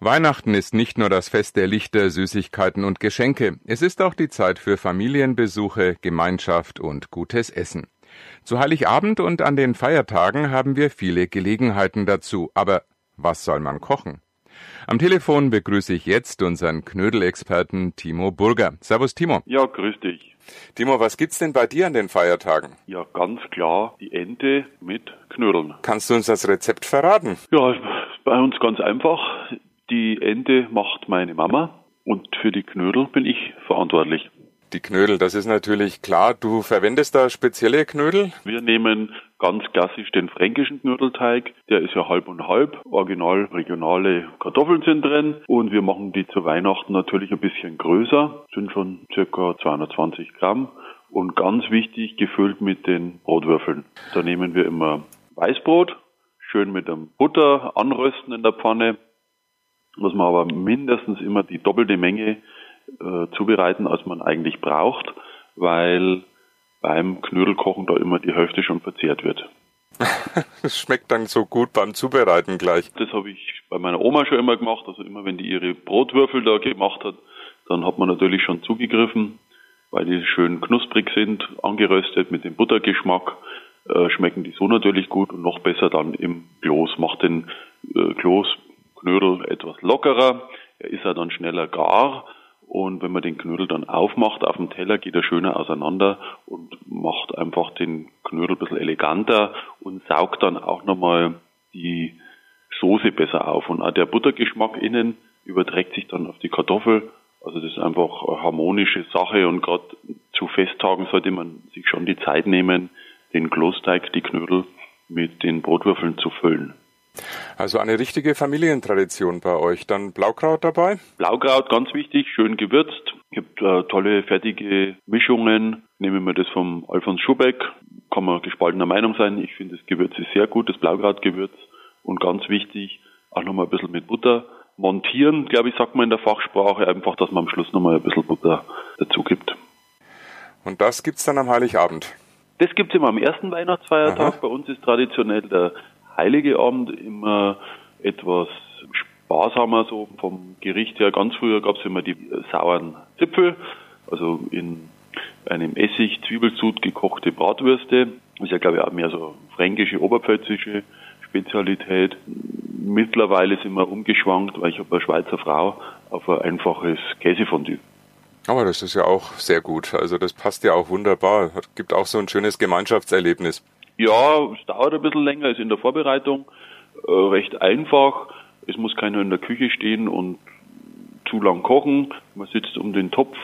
Weihnachten ist nicht nur das Fest der Lichter, Süßigkeiten und Geschenke, es ist auch die Zeit für Familienbesuche, Gemeinschaft und gutes Essen. Zu Heiligabend und an den Feiertagen haben wir viele Gelegenheiten dazu, aber was soll man kochen? Am Telefon begrüße ich jetzt unseren Knödelexperten Timo Burger. Servus Timo. Ja, grüß dich. Timo, was gibt's denn bei dir an den Feiertagen? Ja, ganz klar die Ente mit Knödeln. Kannst du uns das Rezept verraten? Ja, bei uns ganz einfach. Die Ente macht meine Mama und für die Knödel bin ich verantwortlich. Die Knödel, das ist natürlich klar. Du verwendest da spezielle Knödel? Wir nehmen ganz klassisch den fränkischen Knödelteig. Der ist ja halb und halb. Original regionale Kartoffeln sind drin. Und wir machen die zu Weihnachten natürlich ein bisschen größer. Sind schon circa 220 Gramm. Und ganz wichtig, gefüllt mit den Brotwürfeln. Da nehmen wir immer Weißbrot, schön mit dem Butter anrösten in der Pfanne muss man aber mindestens immer die doppelte Menge äh, zubereiten, als man eigentlich braucht, weil beim Knödelkochen da immer die Hälfte schon verzehrt wird. Das schmeckt dann so gut beim Zubereiten gleich. Das habe ich bei meiner Oma schon immer gemacht. Also immer wenn die ihre Brotwürfel da gemacht hat, dann hat man natürlich schon zugegriffen, weil die schön knusprig sind, angeröstet mit dem Buttergeschmack. Äh, schmecken die so natürlich gut und noch besser dann im Kloß. Macht den äh, lockerer, er ist ja dann schneller gar und wenn man den Knödel dann aufmacht auf dem Teller, geht er schöner auseinander und macht einfach den Knödel ein bisschen eleganter und saugt dann auch nochmal die Soße besser auf. Und auch der Buttergeschmack innen überträgt sich dann auf die Kartoffel. Also das ist einfach eine harmonische Sache und gerade zu Festtagen sollte man sich schon die Zeit nehmen, den Klosteig, die Knödel mit den Brotwürfeln zu füllen. Also eine richtige Familientradition bei euch. Dann Blaukraut dabei? Blaukraut, ganz wichtig, schön gewürzt. Es gibt äh, tolle fertige Mischungen. Nehmen wir das vom Alfons Schubeck. Kann man gespaltener Meinung sein. Ich finde, das Gewürz ist sehr gut, das Blaukrautgewürz. Und ganz wichtig, auch nochmal ein bisschen mit Butter montieren, glaube ich, sagt man in der Fachsprache. Einfach, dass man am Schluss nochmal ein bisschen Butter dazu gibt. Und das gibt's dann am Heiligabend? Das gibt's immer am ersten Weihnachtsfeiertag. Aha. Bei uns ist traditionell der Heilige Abend immer etwas sparsamer, so vom Gericht her. Ganz früher gab es immer die sauren Zipfel, also in einem Essig, Zwiebelsud gekochte Bratwürste. Das ist ja, glaube ich, auch mehr so fränkische, oberpfälzische Spezialität. Mittlerweile sind wir umgeschwankt, weil ich habe eine Schweizer Frau, auf ein einfaches Käsefondue. Aber das ist ja auch sehr gut. Also das passt ja auch wunderbar. Gibt auch so ein schönes Gemeinschaftserlebnis. Ja, es dauert ein bisschen länger, ist in der Vorbereitung äh, recht einfach. Es muss keiner in der Küche stehen und zu lang kochen. Man sitzt um den Topf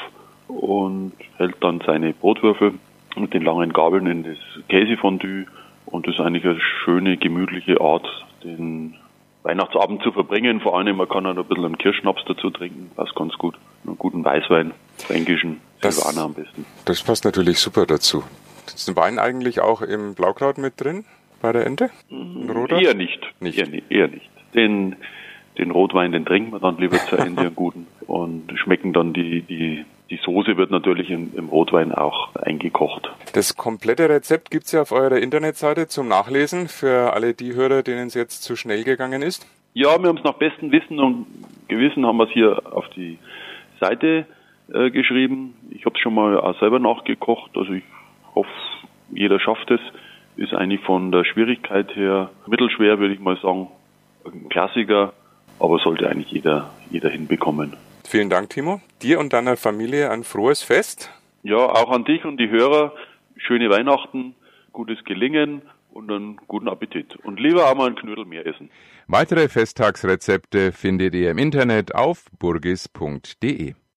und hält dann seine Brotwürfel mit den langen Gabeln in das Käsefondue. Und das ist eigentlich eine schöne, gemütliche Art, den Weihnachtsabend zu verbringen. Vor allem, man kann auch ein bisschen einen Kirschschnaps dazu trinken. Passt ganz gut. Einen guten Weißwein, fränkischen, Silvaner am besten. Das passt natürlich super dazu. Ist ein Wein eigentlich auch im Blaukraut mit drin bei der Ente? Roter? Eher nicht. nicht. Eher, eher nicht. Den, den Rotwein, den trinken wir dann lieber zur Ente einen guten und schmecken dann die, die, die Soße wird natürlich im, im Rotwein auch eingekocht. Das komplette Rezept gibt's ja auf eurer Internetseite zum Nachlesen für alle die Hörer, denen es jetzt zu schnell gegangen ist. Ja, wir haben es nach bestem Wissen und Gewissen haben wir es hier auf die Seite äh, geschrieben. Ich habe es schon mal auch selber nachgekocht. Also ich hoffe, jeder schafft es. Ist eigentlich von der Schwierigkeit her mittelschwer, würde ich mal sagen. Ein Klassiker, aber sollte eigentlich jeder, jeder hinbekommen. Vielen Dank, Timo. Dir und deiner Familie ein frohes Fest. Ja, auch an dich und die Hörer. Schöne Weihnachten, gutes Gelingen und einen guten Appetit. Und lieber auch mal einen Knödel mehr essen. Weitere Festtagsrezepte findet ihr im Internet auf burgis.de.